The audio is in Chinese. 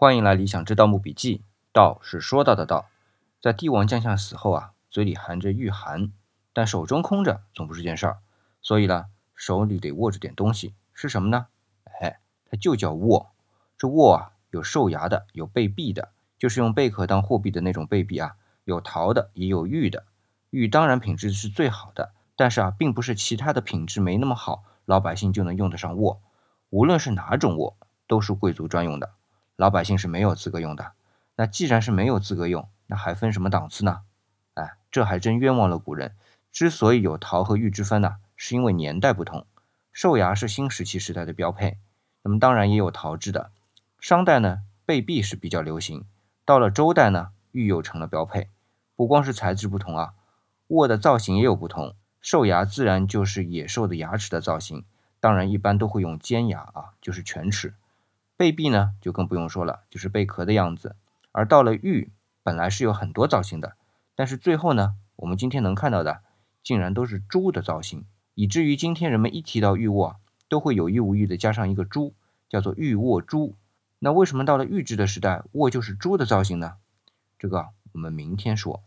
欢迎来理想之盗墓笔记。道是说到的道，在帝王将相死后啊，嘴里含着玉函，但手中空着总不是件事儿，所以呢，手里得握着点东西，是什么呢？哎，它就叫握。这握啊，有兽牙的，有贝币的，就是用贝壳当货币的那种贝币啊，有陶的，也有玉的。玉当然品质是最好的，但是啊，并不是其他的品质没那么好，老百姓就能用得上握。无论是哪种握，都是贵族专用的。老百姓是没有资格用的。那既然是没有资格用，那还分什么档次呢？哎，这还真冤枉了古人。之所以有陶和玉之分呢，是因为年代不同。兽牙是新石器时代的标配，那么当然也有陶制的。商代呢，贝币是比较流行。到了周代呢，玉又成了标配。不光是材质不同啊，握的造型也有不同。兽牙自然就是野兽的牙齿的造型，当然一般都会用尖牙啊，就是犬齿。贝币呢，就更不用说了，就是贝壳的样子。而到了玉，本来是有很多造型的，但是最后呢，我们今天能看到的，竟然都是猪的造型，以至于今天人们一提到玉握，都会有意无意的加上一个猪，叫做玉握猪。那为什么到了玉制的时代，握就是猪的造型呢？这个我们明天说。